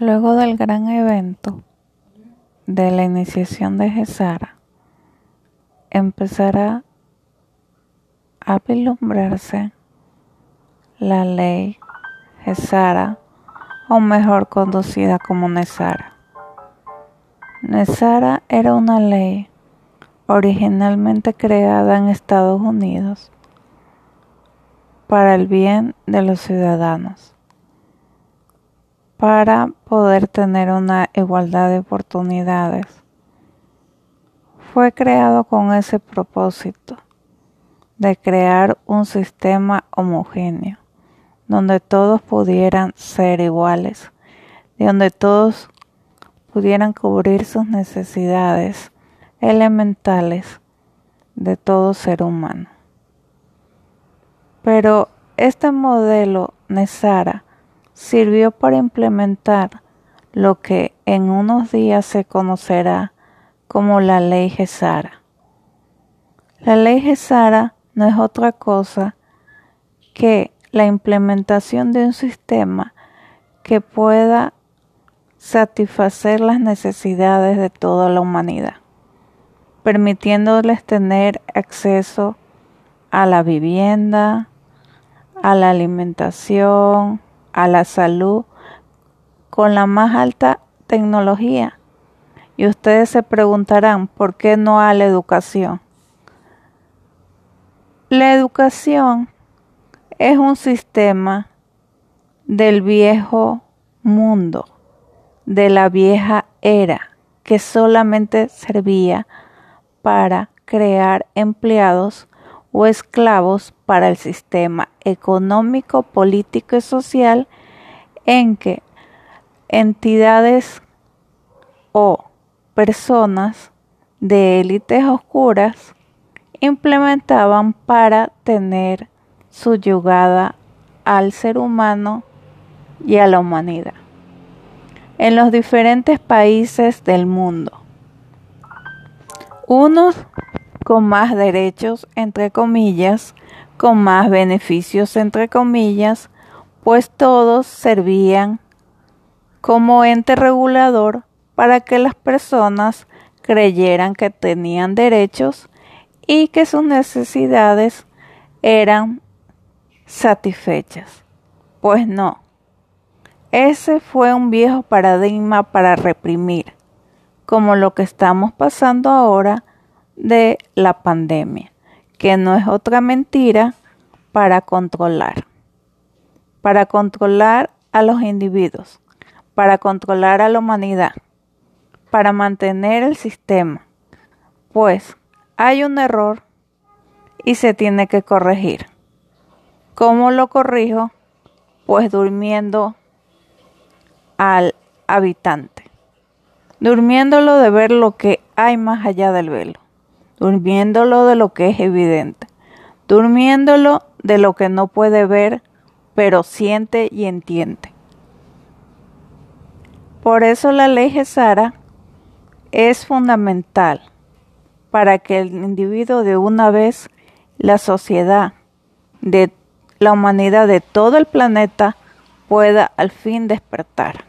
Luego del gran evento de la iniciación de Gesara, empezará a vislumbrarse la ley Gesara, o mejor conocida como Nesara. Nesara era una ley originalmente creada en Estados Unidos para el bien de los ciudadanos para poder tener una igualdad de oportunidades. Fue creado con ese propósito de crear un sistema homogéneo, donde todos pudieran ser iguales, donde todos pudieran cubrir sus necesidades elementales de todo ser humano. Pero este modelo Nesara sirvió para implementar lo que en unos días se conocerá como la ley Gesara. La ley Gesara no es otra cosa que la implementación de un sistema que pueda satisfacer las necesidades de toda la humanidad, permitiéndoles tener acceso a la vivienda, a la alimentación, a la salud con la más alta tecnología. Y ustedes se preguntarán, ¿por qué no a la educación? La educación es un sistema del viejo mundo, de la vieja era, que solamente servía para crear empleados o esclavos para el sistema económico, político y social en que entidades o personas de élites oscuras implementaban para tener subyugada al ser humano y a la humanidad en los diferentes países del mundo. Unos con más derechos, entre comillas, con más beneficios, entre comillas, pues todos servían como ente regulador para que las personas creyeran que tenían derechos y que sus necesidades eran satisfechas. Pues no. Ese fue un viejo paradigma para reprimir, como lo que estamos pasando ahora de la pandemia, que no es otra mentira para controlar, para controlar a los individuos, para controlar a la humanidad, para mantener el sistema, pues hay un error y se tiene que corregir. ¿Cómo lo corrijo? Pues durmiendo al habitante, durmiéndolo de ver lo que hay más allá del velo durmiéndolo de lo que es evidente, durmiéndolo de lo que no puede ver, pero siente y entiende. Por eso la ley Gesara es fundamental para que el individuo de una vez, la sociedad, de la humanidad de todo el planeta pueda al fin despertar.